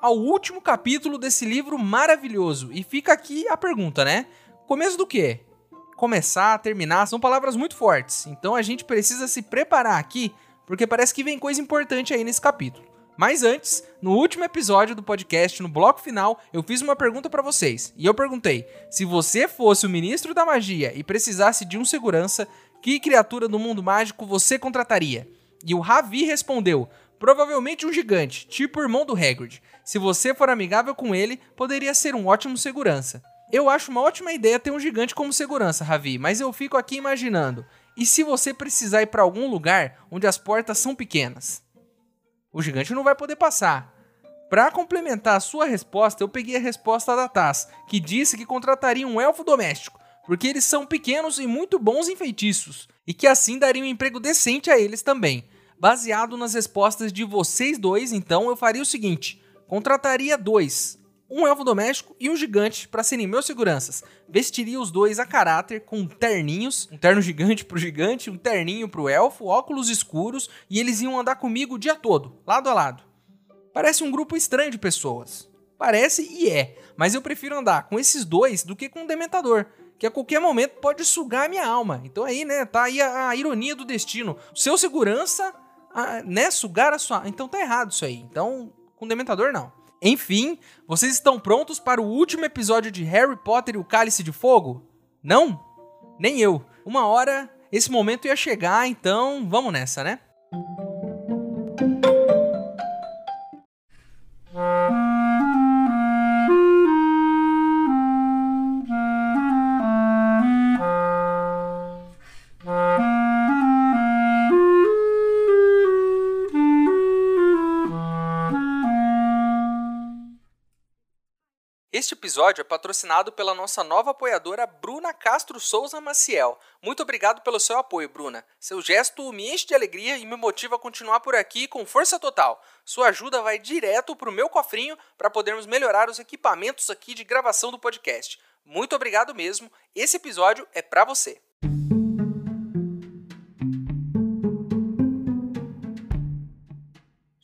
ao último capítulo desse livro maravilhoso. E fica aqui a pergunta, né? Começo do quê? Começar, terminar, são palavras muito fortes. Então a gente precisa se preparar aqui, porque parece que vem coisa importante aí nesse capítulo. Mas antes, no último episódio do podcast, no bloco final, eu fiz uma pergunta para vocês. E eu perguntei: se você fosse o ministro da magia e precisasse de um segurança, que criatura do mundo mágico você contrataria? E o Ravi respondeu: provavelmente um gigante, tipo o irmão do Hagrid. Se você for amigável com ele, poderia ser um ótimo segurança. Eu acho uma ótima ideia ter um gigante como segurança, Ravi, mas eu fico aqui imaginando. E se você precisar ir para algum lugar onde as portas são pequenas? O gigante não vai poder passar. Para complementar a sua resposta, eu peguei a resposta da Taz, que disse que contrataria um elfo doméstico, porque eles são pequenos e muito bons em feitiços, e que assim daria um emprego decente a eles também. Baseado nas respostas de vocês dois, então eu faria o seguinte: Contrataria dois, um elfo doméstico e um gigante para serem meus seguranças. Vestiria os dois a caráter com terninhos, um terno gigante pro gigante, um terninho pro elfo, óculos escuros e eles iam andar comigo o dia todo, lado a lado. Parece um grupo estranho de pessoas. Parece e é, mas eu prefiro andar com esses dois do que com um dementador, que a qualquer momento pode sugar minha alma. Então aí, né, tá aí a, a ironia do destino. Seu segurança, a, né, sugar a sua... Então tá errado isso aí. Então com Dementador não. Enfim, vocês estão prontos para o último episódio de Harry Potter e o Cálice de Fogo? Não? Nem eu. Uma hora esse momento ia chegar, então vamos nessa, né? Este episódio é patrocinado pela nossa nova apoiadora Bruna Castro Souza Maciel. Muito obrigado pelo seu apoio, Bruna. Seu gesto me enche de alegria e me motiva a continuar por aqui com força total. Sua ajuda vai direto para o meu cofrinho para podermos melhorar os equipamentos aqui de gravação do podcast. Muito obrigado mesmo. Esse episódio é para você.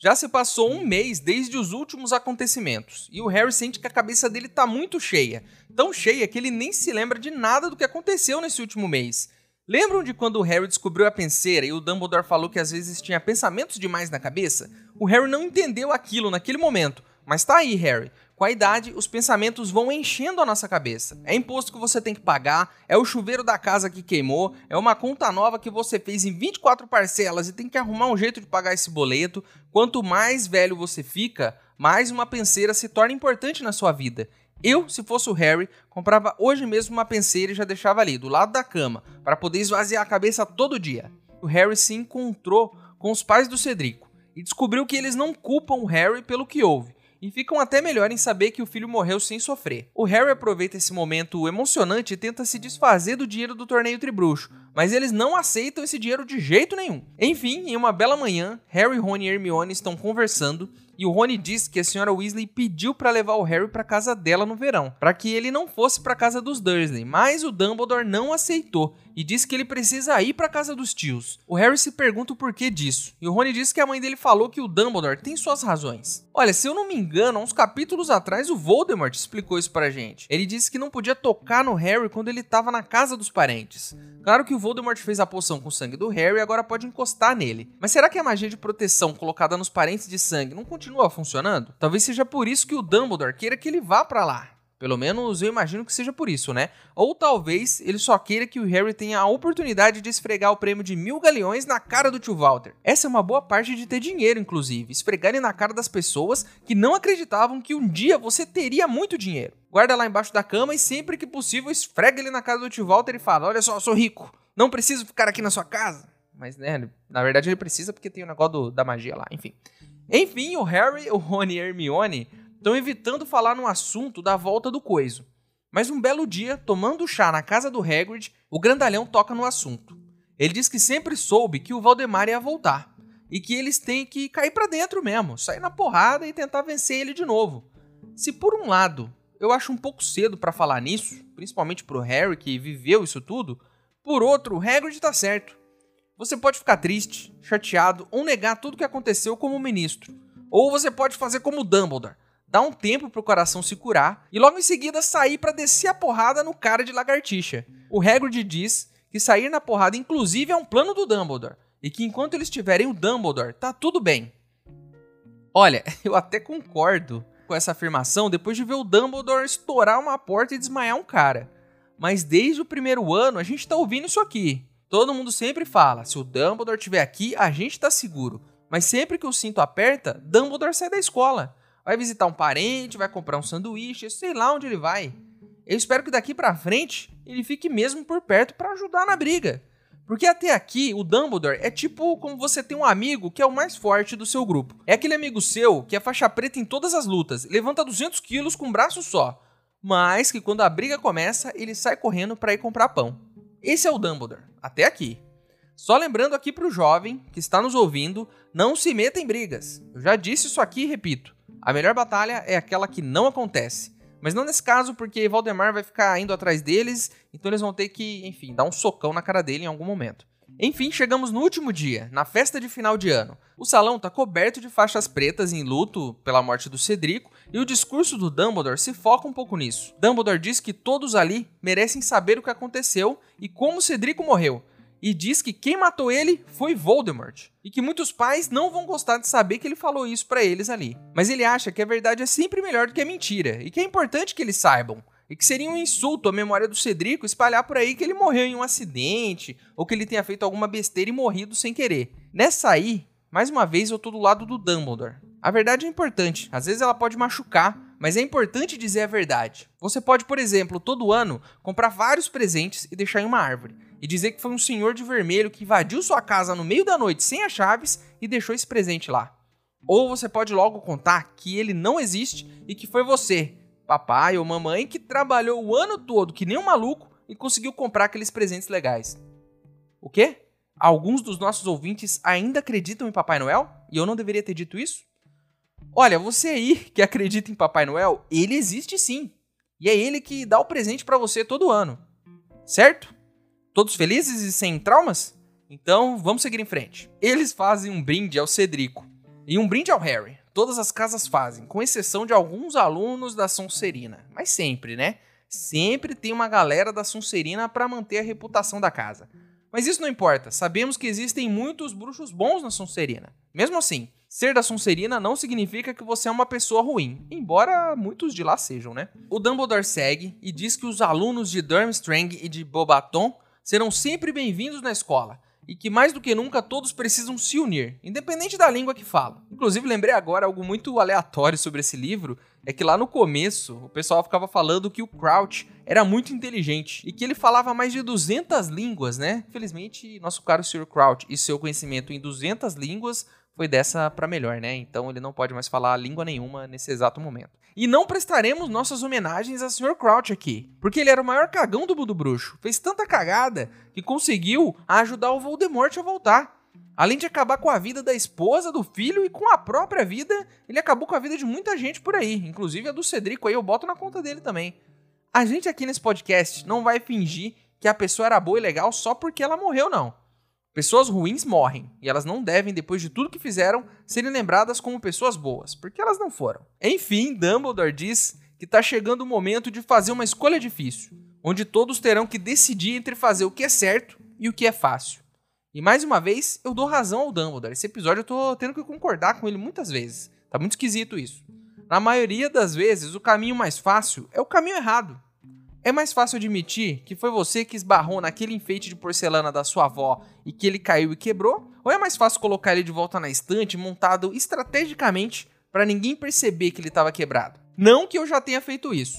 Já se passou um mês desde os últimos acontecimentos, e o Harry sente que a cabeça dele tá muito cheia. Tão cheia que ele nem se lembra de nada do que aconteceu nesse último mês. Lembram de quando o Harry descobriu a penseira e o Dumbledore falou que às vezes tinha pensamentos demais na cabeça? O Harry não entendeu aquilo naquele momento, mas tá aí, Harry. Com a idade, os pensamentos vão enchendo a nossa cabeça. É imposto que você tem que pagar, é o chuveiro da casa que queimou, é uma conta nova que você fez em 24 parcelas e tem que arrumar um jeito de pagar esse boleto. Quanto mais velho você fica, mais uma penseira se torna importante na sua vida. Eu, se fosse o Harry, comprava hoje mesmo uma penseira e já deixava ali, do lado da cama, para poder esvaziar a cabeça todo dia. O Harry se encontrou com os pais do Cedrico e descobriu que eles não culpam o Harry pelo que houve e ficam até melhor em saber que o filho morreu sem sofrer. O Harry aproveita esse momento emocionante e tenta se desfazer do dinheiro do torneio tribruxo, mas eles não aceitam esse dinheiro de jeito nenhum. Enfim, em uma bela manhã, Harry, Rony e Hermione estão conversando e o Rony diz que a senhora Weasley pediu para levar o Harry para casa dela no verão, para que ele não fosse para casa dos Dursley, mas o Dumbledore não aceitou e disse que ele precisa ir para casa dos tios. O Harry se pergunta o porquê disso, e o Rony diz que a mãe dele falou que o Dumbledore tem suas razões. Olha, se eu não me engano, uns capítulos atrás o Voldemort explicou isso pra gente. Ele disse que não podia tocar no Harry quando ele estava na casa dos parentes. Claro que o Voldemort fez a poção com o sangue do Harry e agora pode encostar nele. Mas será que a magia de proteção colocada nos parentes de sangue não continua funcionando? Talvez seja por isso que o Dumbledore queira que ele vá para lá. Pelo menos eu imagino que seja por isso, né? Ou talvez ele só queira que o Harry tenha a oportunidade de esfregar o prêmio de mil galeões na cara do tio Walter. Essa é uma boa parte de ter dinheiro, inclusive. Esfregar ele na cara das pessoas que não acreditavam que um dia você teria muito dinheiro. Guarda lá embaixo da cama e sempre que possível esfrega ele na cara do tio Walter e fala: Olha só, eu sou rico, não preciso ficar aqui na sua casa. Mas, né, na verdade ele precisa porque tem o negócio do, da magia lá, enfim. Enfim, o Harry, o Rony e a Hermione estão evitando falar no assunto da volta do coiso. Mas um belo dia, tomando chá na casa do Hagrid, o grandalhão toca no assunto. Ele diz que sempre soube que o Valdemar ia voltar e que eles têm que cair para dentro mesmo, sair na porrada e tentar vencer ele de novo. Se por um lado eu acho um pouco cedo para falar nisso, principalmente pro Harry que viveu isso tudo, por outro, o Hagrid tá certo. Você pode ficar triste, chateado ou negar tudo que aconteceu como ministro, ou você pode fazer como Dumbledore, dar um tempo pro coração se curar e logo em seguida sair para descer a porrada no cara de lagartixa. O Hagrid diz que sair na porrada inclusive é um plano do Dumbledore e que enquanto eles tiverem o Dumbledore, tá tudo bem. Olha, eu até concordo com essa afirmação depois de ver o Dumbledore estourar uma porta e desmaiar um cara. Mas desde o primeiro ano a gente tá ouvindo isso aqui. Todo mundo sempre fala: se o Dumbledore estiver aqui, a gente tá seguro. Mas sempre que o cinto aperta, Dumbledore sai da escola vai visitar um parente, vai comprar um sanduíche, sei lá onde ele vai. Eu espero que daqui para frente ele fique mesmo por perto para ajudar na briga. Porque até aqui, o Dumbledore é tipo como você tem um amigo que é o mais forte do seu grupo. É aquele amigo seu que é faixa preta em todas as lutas, levanta 200 quilos com um braço só, mas que quando a briga começa, ele sai correndo para ir comprar pão. Esse é o Dumbledore, até aqui. Só lembrando aqui pro jovem que está nos ouvindo, não se meta em brigas. Eu já disse isso aqui e repito. A melhor batalha é aquela que não acontece. Mas não nesse caso, porque Valdemar vai ficar indo atrás deles, então eles vão ter que, enfim, dar um socão na cara dele em algum momento. Enfim, chegamos no último dia, na festa de final de ano. O salão está coberto de faixas pretas em luto pela morte do Cedrico, e o discurso do Dumbledore se foca um pouco nisso. Dumbledore diz que todos ali merecem saber o que aconteceu e como Cedrico morreu, e diz que quem matou ele foi Voldemort. E que muitos pais não vão gostar de saber que ele falou isso para eles ali. Mas ele acha que a verdade é sempre melhor do que a mentira e que é importante que eles saibam. E que seria um insulto à memória do Cedrico espalhar por aí que ele morreu em um acidente ou que ele tenha feito alguma besteira e morrido sem querer. Nessa aí, mais uma vez eu tô do lado do Dumbledore. A verdade é importante, às vezes ela pode machucar, mas é importante dizer a verdade. Você pode, por exemplo, todo ano comprar vários presentes e deixar em uma árvore e dizer que foi um senhor de vermelho que invadiu sua casa no meio da noite sem as chaves e deixou esse presente lá. Ou você pode logo contar que ele não existe e que foi você, papai ou mamãe, que trabalhou o ano todo que nem um maluco e conseguiu comprar aqueles presentes legais. O quê? Alguns dos nossos ouvintes ainda acreditam em Papai Noel? E eu não deveria ter dito isso? Olha, você aí que acredita em Papai Noel, ele existe sim. E é ele que dá o presente para você todo ano. Certo? Todos felizes e sem traumas? Então, vamos seguir em frente. Eles fazem um brinde ao Cedrico e um brinde ao Harry. Todas as casas fazem, com exceção de alguns alunos da Sonserina. Mas sempre, né? Sempre tem uma galera da Sonserina para manter a reputação da casa. Mas isso não importa, sabemos que existem muitos bruxos bons na Sonserina. Mesmo assim, ser da Sonserina não significa que você é uma pessoa ruim, embora muitos de lá sejam, né? O Dumbledore segue e diz que os alunos de Durmstrang e de Bobaton serão sempre bem-vindos na escola e que mais do que nunca todos precisam se unir, independente da língua que falam. Inclusive, lembrei agora algo muito aleatório sobre esse livro, é que lá no começo o pessoal ficava falando que o Crouch era muito inteligente e que ele falava mais de 200 línguas, né? Infelizmente, nosso caro Sr. Crouch e seu conhecimento em 200 línguas foi dessa para melhor, né? Então ele não pode mais falar língua nenhuma nesse exato momento. E não prestaremos nossas homenagens a Sr. Crouch aqui, porque ele era o maior cagão do mundo bruxo. Fez tanta cagada que conseguiu ajudar o Voldemort a voltar. Além de acabar com a vida da esposa, do filho e com a própria vida, ele acabou com a vida de muita gente por aí, inclusive a do Cedrico aí, eu boto na conta dele também. A gente aqui nesse podcast não vai fingir que a pessoa era boa e legal só porque ela morreu, não. Pessoas ruins morrem, e elas não devem, depois de tudo que fizeram, serem lembradas como pessoas boas, porque elas não foram. Enfim, Dumbledore diz que está chegando o momento de fazer uma escolha difícil, onde todos terão que decidir entre fazer o que é certo e o que é fácil. E mais uma vez, eu dou razão ao Dumbledore. Esse episódio eu tô tendo que concordar com ele muitas vezes. Tá muito esquisito isso. Na maioria das vezes, o caminho mais fácil é o caminho errado. É mais fácil admitir que foi você que esbarrou naquele enfeite de porcelana da sua avó e que ele caiu e quebrou? Ou é mais fácil colocar ele de volta na estante montado estrategicamente para ninguém perceber que ele estava quebrado? Não que eu já tenha feito isso,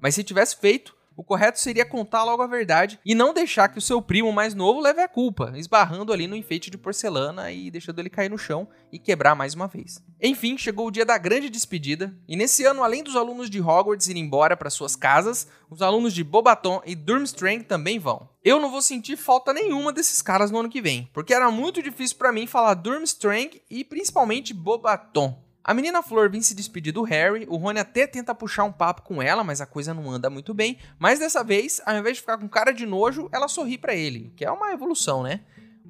mas se tivesse feito, o correto seria contar logo a verdade e não deixar que o seu primo mais novo leve a culpa, esbarrando ali no enfeite de porcelana e deixando ele cair no chão e quebrar mais uma vez. Enfim, chegou o dia da grande despedida, e nesse ano, além dos alunos de Hogwarts irem embora para suas casas, os alunos de Bobaton e Durmstrang também vão. Eu não vou sentir falta nenhuma desses caras no ano que vem, porque era muito difícil para mim falar Durmstrang e principalmente Bobaton. A menina Flor vem se despedir do Harry, o Rony até tenta puxar um papo com ela, mas a coisa não anda muito bem. Mas dessa vez, ao invés de ficar com cara de nojo, ela sorri para ele, que é uma evolução, né?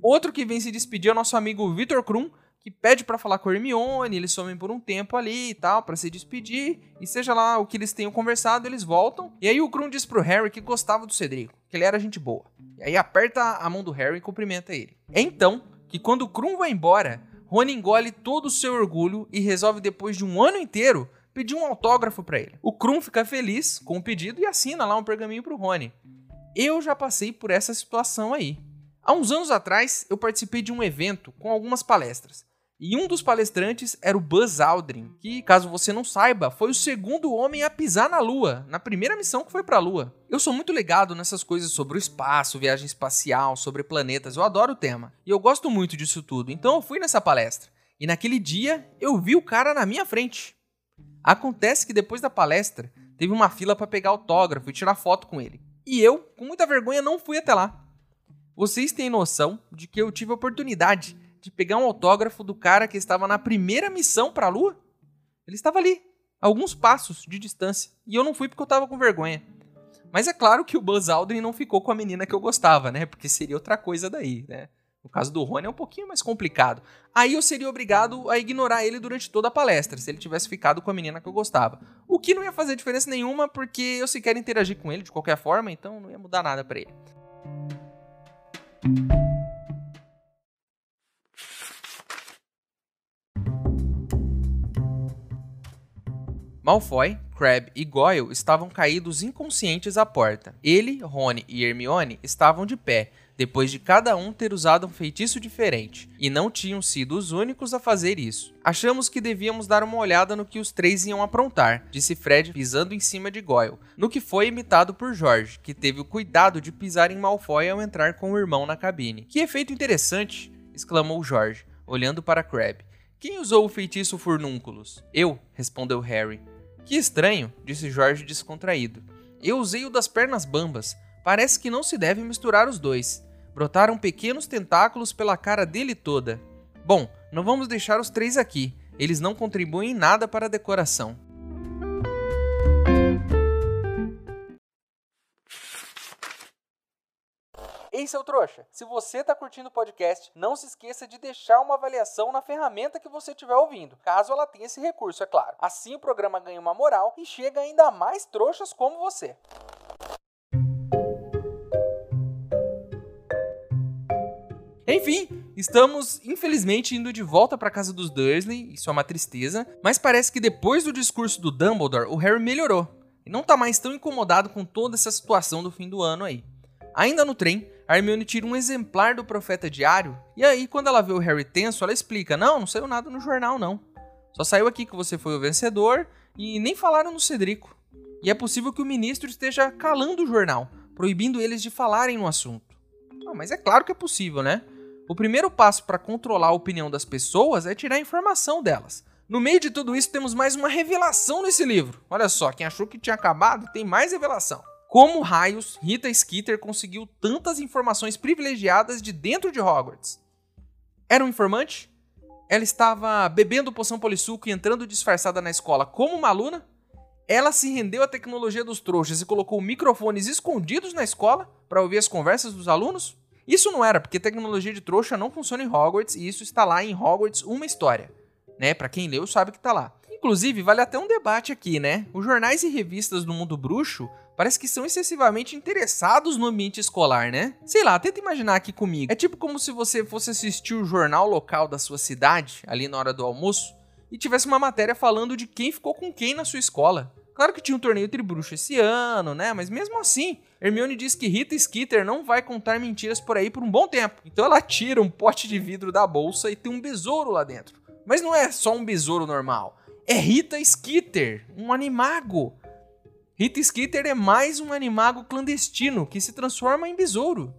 Outro que vem se despedir é o nosso amigo Victor Krum, que pede para falar com a Hermione, eles somem por um tempo ali e tal, para se despedir, e seja lá o que eles tenham conversado, eles voltam. E aí o Krum diz pro Harry que gostava do Cedrico, que ele era gente boa. E aí aperta a mão do Harry e cumprimenta ele. É então que quando o Krum vai embora, Rony engole todo o seu orgulho e resolve, depois de um ano inteiro, pedir um autógrafo para ele. O Krum fica feliz com o pedido e assina lá um pergaminho pro Rony. Eu já passei por essa situação aí. Há uns anos atrás, eu participei de um evento com algumas palestras. E um dos palestrantes era o Buzz Aldrin, que, caso você não saiba, foi o segundo homem a pisar na Lua, na primeira missão que foi para a Lua. Eu sou muito ligado nessas coisas sobre o espaço, viagem espacial, sobre planetas, eu adoro o tema. E eu gosto muito disso tudo, então eu fui nessa palestra. E naquele dia, eu vi o cara na minha frente. Acontece que depois da palestra, teve uma fila para pegar autógrafo e tirar foto com ele. E eu, com muita vergonha, não fui até lá. Vocês têm noção de que eu tive a oportunidade de pegar um autógrafo do cara que estava na primeira missão para a Lua? Ele estava ali, alguns passos de distância, e eu não fui porque eu estava com vergonha. Mas é claro que o Buzz Aldrin não ficou com a menina que eu gostava, né? Porque seria outra coisa daí, né? No caso do Rony é um pouquinho mais complicado. Aí eu seria obrigado a ignorar ele durante toda a palestra, se ele tivesse ficado com a menina que eu gostava. O que não ia fazer diferença nenhuma, porque eu sequer interagir com ele de qualquer forma, então não ia mudar nada para ele. Malfoy, Crabbe e Goyle estavam caídos inconscientes à porta. Ele, Rony e Hermione estavam de pé, depois de cada um ter usado um feitiço diferente, e não tinham sido os únicos a fazer isso. Achamos que devíamos dar uma olhada no que os três iam aprontar, disse Fred pisando em cima de Goyle, no que foi imitado por George, que teve o cuidado de pisar em Malfoy ao entrar com o irmão na cabine. Que efeito interessante! exclamou George, olhando para Crabbe. Quem usou o feitiço Furnúnculos? Eu, respondeu Harry. Que estranho, disse Jorge descontraído. Eu usei o das pernas bambas. Parece que não se deve misturar os dois. Brotaram pequenos tentáculos pela cara dele toda. Bom, não vamos deixar os três aqui. Eles não contribuem em nada para a decoração. Ei, seu trouxa, se você está curtindo o podcast, não se esqueça de deixar uma avaliação na ferramenta que você estiver ouvindo, caso ela tenha esse recurso, é claro. Assim o programa ganha uma moral e chega ainda mais trouxas como você. Enfim, estamos infelizmente indo de volta para casa dos Dursley, isso é uma tristeza, mas parece que depois do discurso do Dumbledore, o Harry melhorou e não tá mais tão incomodado com toda essa situação do fim do ano aí. Ainda no trem, a Hermione tira um exemplar do Profeta Diário, e aí, quando ela vê o Harry tenso, ela explica: Não, não saiu nada no jornal, não. Só saiu aqui que você foi o vencedor e nem falaram no Cedrico. E é possível que o ministro esteja calando o jornal, proibindo eles de falarem no assunto. Não, mas é claro que é possível, né? O primeiro passo para controlar a opinião das pessoas é tirar a informação delas. No meio de tudo isso, temos mais uma revelação nesse livro. Olha só, quem achou que tinha acabado, tem mais revelação. Como raios Rita Skeeter conseguiu tantas informações privilegiadas de dentro de Hogwarts? Era um informante? Ela estava bebendo poção polissuco e entrando disfarçada na escola como uma aluna? Ela se rendeu à tecnologia dos trouxas e colocou microfones escondidos na escola para ouvir as conversas dos alunos? Isso não era, porque tecnologia de trouxa não funciona em Hogwarts e isso está lá em Hogwarts Uma História. Né? Para quem leu sabe que está lá. Inclusive, vale até um debate aqui, né? Os jornais e revistas do mundo bruxo parece que são excessivamente interessados no ambiente escolar, né? Sei lá, tenta imaginar aqui comigo. É tipo como se você fosse assistir o jornal local da sua cidade, ali na hora do almoço, e tivesse uma matéria falando de quem ficou com quem na sua escola. Claro que tinha um torneio tribruxo esse ano, né? Mas mesmo assim, Hermione diz que Rita Skeeter não vai contar mentiras por aí por um bom tempo. Então ela tira um pote de vidro da bolsa e tem um besouro lá dentro. Mas não é só um besouro normal. É Rita Skeeter, um animago. Rita Skeeter é mais um animago clandestino que se transforma em besouro.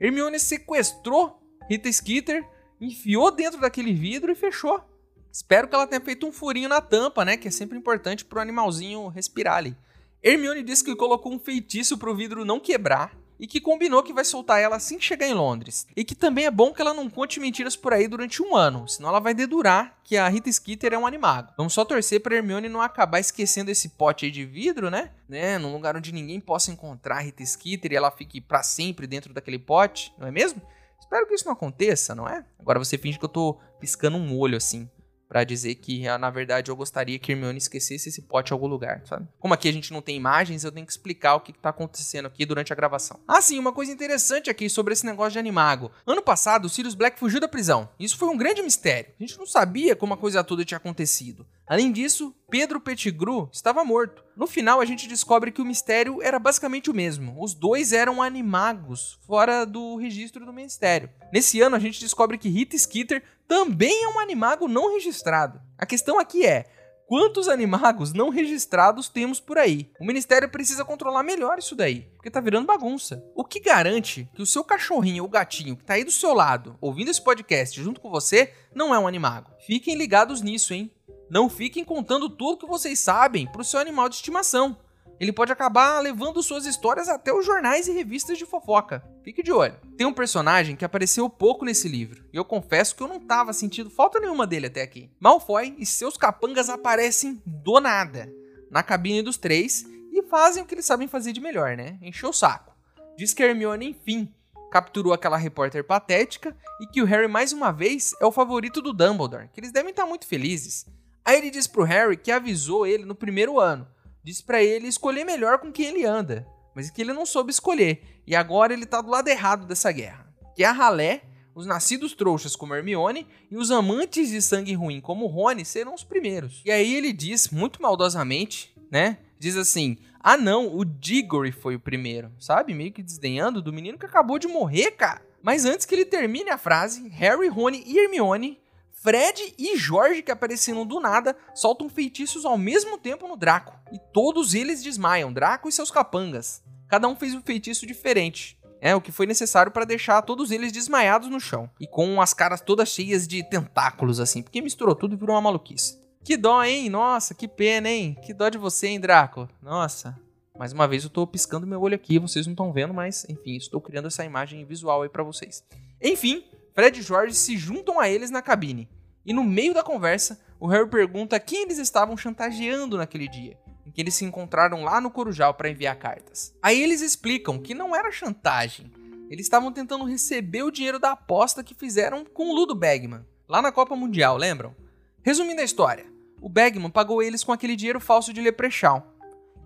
Hermione sequestrou Rita Skeeter, enfiou dentro daquele vidro e fechou. Espero que ela tenha feito um furinho na tampa, né? Que é sempre importante pro animalzinho respirar ali. Hermione disse que colocou um feitiço pro vidro não quebrar e que combinou que vai soltar ela assim que chegar em Londres. E que também é bom que ela não conte mentiras por aí durante um ano, senão ela vai dedurar que a Rita Skeeter é um animago. Vamos só torcer pra Hermione não acabar esquecendo esse pote aí de vidro, né? né? Num lugar onde ninguém possa encontrar a Rita Skeeter e ela fique para sempre dentro daquele pote, não é mesmo? Espero que isso não aconteça, não é? Agora você finge que eu tô piscando um olho assim para dizer que, ah, na verdade, eu gostaria que Hermione esquecesse esse pote em algum lugar, sabe? Como aqui a gente não tem imagens, eu tenho que explicar o que, está acontecendo aqui durante a gravação. Ah, sim, uma coisa interessante aqui sobre esse negócio de Animago. Ano passado, o Sirius Black fugiu da prisão. Isso foi um grande mistério. A gente não sabia como a coisa toda tinha acontecido. Além disso, Pedro Pettigrew estava morto. No final, a gente descobre que o mistério era basicamente o mesmo. Os dois eram animagos, fora do registro do ministério. Nesse ano, a gente descobre que Rita Skeeter também é um animago não registrado. A questão aqui é: quantos animagos não registrados temos por aí? O ministério precisa controlar melhor isso daí, porque tá virando bagunça. O que garante que o seu cachorrinho ou gatinho que tá aí do seu lado, ouvindo esse podcast junto com você, não é um animago? Fiquem ligados nisso, hein? Não fiquem contando tudo que vocês sabem para o seu animal de estimação. Ele pode acabar levando suas histórias até os jornais e revistas de fofoca. Fique de olho. Tem um personagem que apareceu pouco nesse livro, e eu confesso que eu não tava sentindo falta nenhuma dele até aqui. Malfoy e seus capangas aparecem do nada na cabine dos três e fazem o que eles sabem fazer de melhor, né? Encher o saco. Diz que Hermione, enfim, capturou aquela repórter patética e que o Harry mais uma vez é o favorito do Dumbledore, que eles devem estar muito felizes. Aí ele diz pro Harry que avisou ele no primeiro ano. Diz para ele escolher melhor com quem ele anda, mas que ele não soube escolher. E agora ele tá do lado errado dessa guerra. Que é a ralé, os nascidos trouxas como Hermione e os amantes de sangue ruim como Rony serão os primeiros. E aí ele diz, muito maldosamente, né? Diz assim: "Ah não, o Diggory foi o primeiro", sabe? Meio que desdenhando do menino que acabou de morrer, cara. Mas antes que ele termine a frase, Harry, Rony e Hermione Fred e Jorge, que apareceram do nada, soltam feitiços ao mesmo tempo no Draco. E todos eles desmaiam, Draco e seus capangas. Cada um fez um feitiço diferente. É o que foi necessário para deixar todos eles desmaiados no chão. E com as caras todas cheias de tentáculos, assim. Porque misturou tudo e virou uma maluquice. Que dó, hein? Nossa, que pena, hein? Que dó de você, hein, Draco? Nossa. Mais uma vez eu tô piscando meu olho aqui, vocês não estão vendo, mas enfim, estou criando essa imagem visual aí para vocês. Enfim, Fred e George se juntam a eles na cabine. E no meio da conversa, o Harry pergunta quem eles estavam chantageando naquele dia, em que eles se encontraram lá no Corujal para enviar cartas. Aí eles explicam que não era chantagem. Eles estavam tentando receber o dinheiro da aposta que fizeram com o Ludo Bagman, lá na Copa Mundial, lembram? Resumindo a história, o Bagman pagou eles com aquele dinheiro falso de Leprechaun.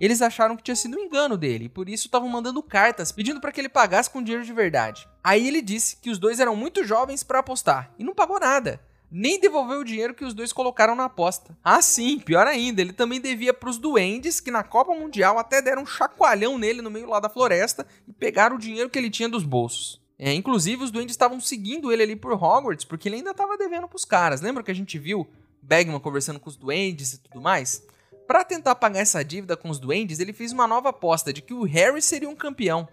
Eles acharam que tinha sido um engano dele, e por isso estavam mandando cartas pedindo para que ele pagasse com dinheiro de verdade. Aí ele disse que os dois eram muito jovens para apostar e não pagou nada. Nem devolveu o dinheiro que os dois colocaram na aposta. Ah, sim, pior ainda, ele também devia para os duendes que na Copa Mundial até deram um chacoalhão nele no meio lá da floresta e pegaram o dinheiro que ele tinha dos bolsos. É, inclusive, os duendes estavam seguindo ele ali por Hogwarts, porque ele ainda estava devendo pros caras. Lembra que a gente viu Bagman conversando com os duendes e tudo mais? Para tentar pagar essa dívida com os duendes, ele fez uma nova aposta de que o Harry seria um campeão.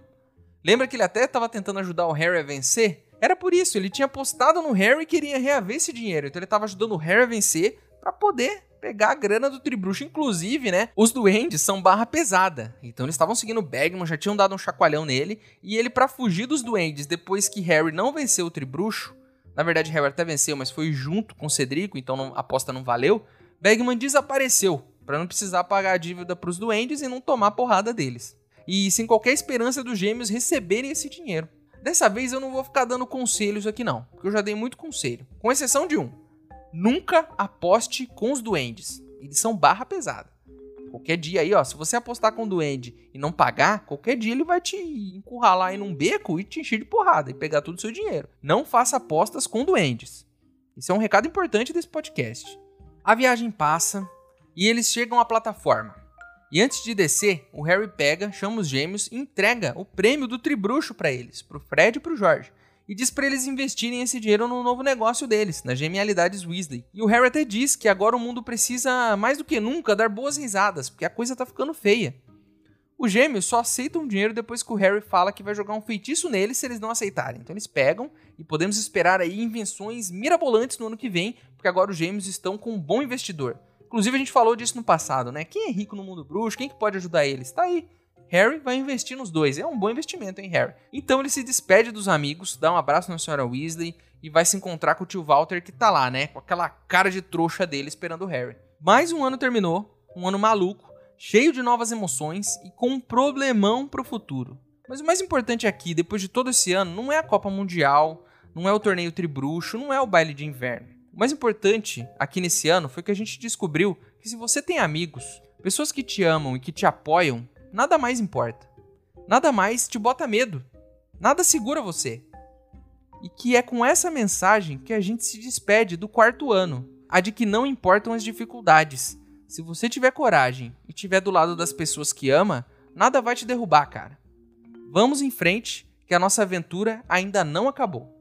Lembra que ele até estava tentando ajudar o Harry a vencer? Era por isso, ele tinha apostado no Harry e queria reaver esse dinheiro. Então ele estava ajudando o Harry a vencer para poder pegar a grana do Tribruxo. Inclusive, né? Os duendes são barra pesada. Então eles estavam seguindo o Bagman, já tinham dado um chacoalhão nele. E ele, para fugir dos duendes, depois que Harry não venceu o Tribruxo, na verdade Harry até venceu, mas foi junto com o Cedrico, então a aposta não valeu. Bagman desapareceu para não precisar pagar a dívida para os duendes e não tomar porrada deles. E sem qualquer esperança dos gêmeos receberem esse dinheiro. Dessa vez eu não vou ficar dando conselhos aqui não, porque eu já dei muito conselho. Com exceção de um. Nunca aposte com os duendes. Eles são barra pesada. Qualquer dia aí, ó, se você apostar com o duende e não pagar, qualquer dia ele vai te encurralar aí num beco e te encher de porrada e pegar todo o seu dinheiro. Não faça apostas com duendes. Isso é um recado importante desse podcast. A viagem passa, e eles chegam à plataforma. E antes de descer, o Harry pega, chama os gêmeos e entrega o prêmio do tribruxo para eles, pro Fred e pro George. E diz para eles investirem esse dinheiro no novo negócio deles, nas genialidades Weasley. E o Harry até diz que agora o mundo precisa mais do que nunca dar boas risadas, porque a coisa tá ficando feia. Os gêmeos só aceitam o dinheiro depois que o Harry fala que vai jogar um feitiço neles se eles não aceitarem. Então eles pegam e podemos esperar aí invenções mirabolantes no ano que vem, porque agora os gêmeos estão com um bom investidor. Inclusive a gente falou disso no passado, né? Quem é rico no mundo bruxo? Quem que pode ajudar eles? Tá aí. Harry vai investir nos dois. É um bom investimento, hein, Harry? Então ele se despede dos amigos, dá um abraço na senhora Weasley e vai se encontrar com o tio Walter que tá lá, né? Com aquela cara de trouxa dele esperando o Harry. Mais um ano terminou, um ano maluco, cheio de novas emoções e com um problemão pro futuro. Mas o mais importante aqui, depois de todo esse ano, não é a Copa Mundial, não é o torneio tribruxo, não é o baile de inverno. O mais importante aqui nesse ano foi que a gente descobriu que se você tem amigos, pessoas que te amam e que te apoiam, nada mais importa. Nada mais te bota medo. Nada segura você. E que é com essa mensagem que a gente se despede do quarto ano, a de que não importam as dificuldades, se você tiver coragem e estiver do lado das pessoas que ama, nada vai te derrubar, cara. Vamos em frente, que a nossa aventura ainda não acabou.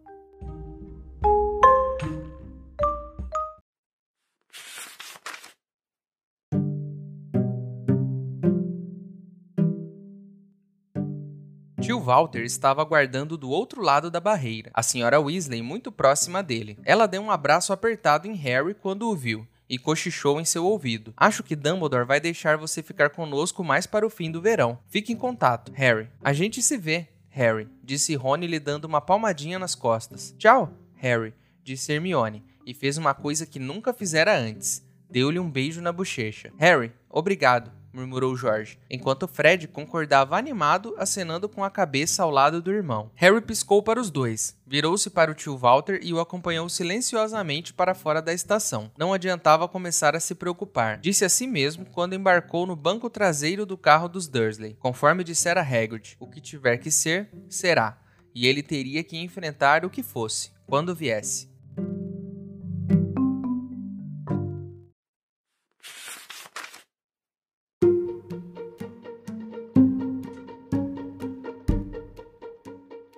Walter estava aguardando do outro lado da barreira, a senhora Weasley muito próxima dele. Ela deu um abraço apertado em Harry quando o viu e cochichou em seu ouvido. Acho que Dumbledore vai deixar você ficar conosco mais para o fim do verão. Fique em contato, Harry. A gente se vê, Harry, disse Rony lhe dando uma palmadinha nas costas. Tchau, Harry, disse Hermione, e fez uma coisa que nunca fizera antes. Deu-lhe um beijo na bochecha. Harry, obrigado murmurou George, enquanto Fred concordava animado, acenando com a cabeça ao lado do irmão. Harry piscou para os dois, virou-se para o tio Walter e o acompanhou silenciosamente para fora da estação. Não adiantava começar a se preocupar, disse a si mesmo quando embarcou no banco traseiro do carro dos Dursley. Conforme dissera Hagrid, o que tiver que ser, será, e ele teria que enfrentar o que fosse, quando viesse.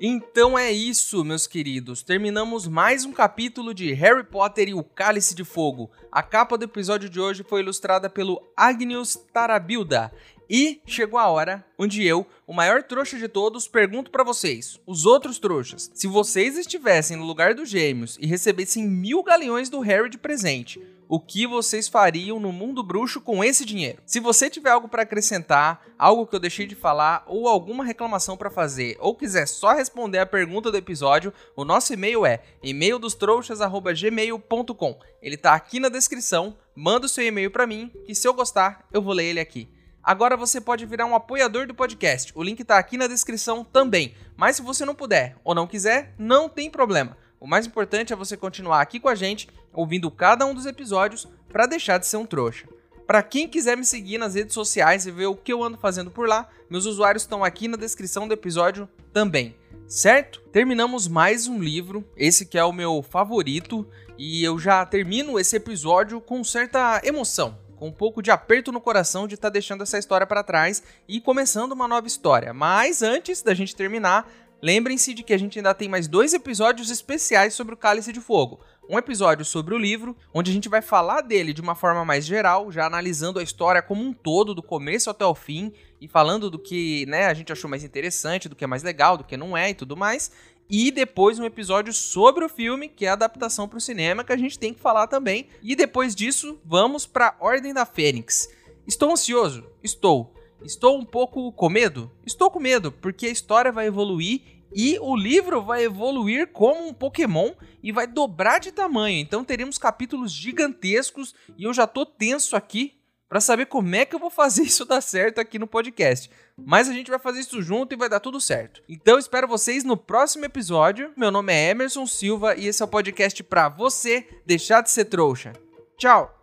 Então é isso, meus queridos. Terminamos mais um capítulo de Harry Potter e o Cálice de Fogo. A capa do episódio de hoje foi ilustrada pelo Agnius Tarabilda. E chegou a hora onde eu, o maior trouxa de todos, pergunto para vocês, os outros trouxas, se vocês estivessem no lugar dos gêmeos e recebessem mil galeões do Harry de presente, o que vocês fariam no mundo bruxo com esse dinheiro. Se você tiver algo para acrescentar, algo que eu deixei de falar ou alguma reclamação para fazer, ou quiser só responder a pergunta do episódio, o nosso e-mail é e-maildostrouxas@gmail.com. Ele tá aqui na descrição. Manda o seu e-mail para mim, que se eu gostar, eu vou ler ele aqui. Agora você pode virar um apoiador do podcast. O link está aqui na descrição também. Mas se você não puder ou não quiser, não tem problema. O mais importante é você continuar aqui com a gente, ouvindo cada um dos episódios, para deixar de ser um trouxa. Para quem quiser me seguir nas redes sociais e ver o que eu ando fazendo por lá, meus usuários estão aqui na descrição do episódio também. Certo? Terminamos mais um livro, esse que é o meu favorito, e eu já termino esse episódio com certa emoção, com um pouco de aperto no coração de estar tá deixando essa história para trás e começando uma nova história. Mas antes da gente terminar, Lembrem-se de que a gente ainda tem mais dois episódios especiais sobre o Cálice de Fogo. Um episódio sobre o livro, onde a gente vai falar dele de uma forma mais geral, já analisando a história como um todo, do começo até o fim, e falando do que né, a gente achou mais interessante, do que é mais legal, do que não é e tudo mais. E depois um episódio sobre o filme, que é a adaptação para o cinema, que a gente tem que falar também. E depois disso, vamos para Ordem da Fênix. Estou ansioso? Estou. Estou um pouco com medo? Estou com medo, porque a história vai evoluir e o livro vai evoluir como um Pokémon e vai dobrar de tamanho. Então teremos capítulos gigantescos e eu já tô tenso aqui para saber como é que eu vou fazer isso dar certo aqui no podcast. Mas a gente vai fazer isso junto e vai dar tudo certo. Então espero vocês no próximo episódio. Meu nome é Emerson Silva e esse é o podcast para você deixar de ser trouxa. Tchau.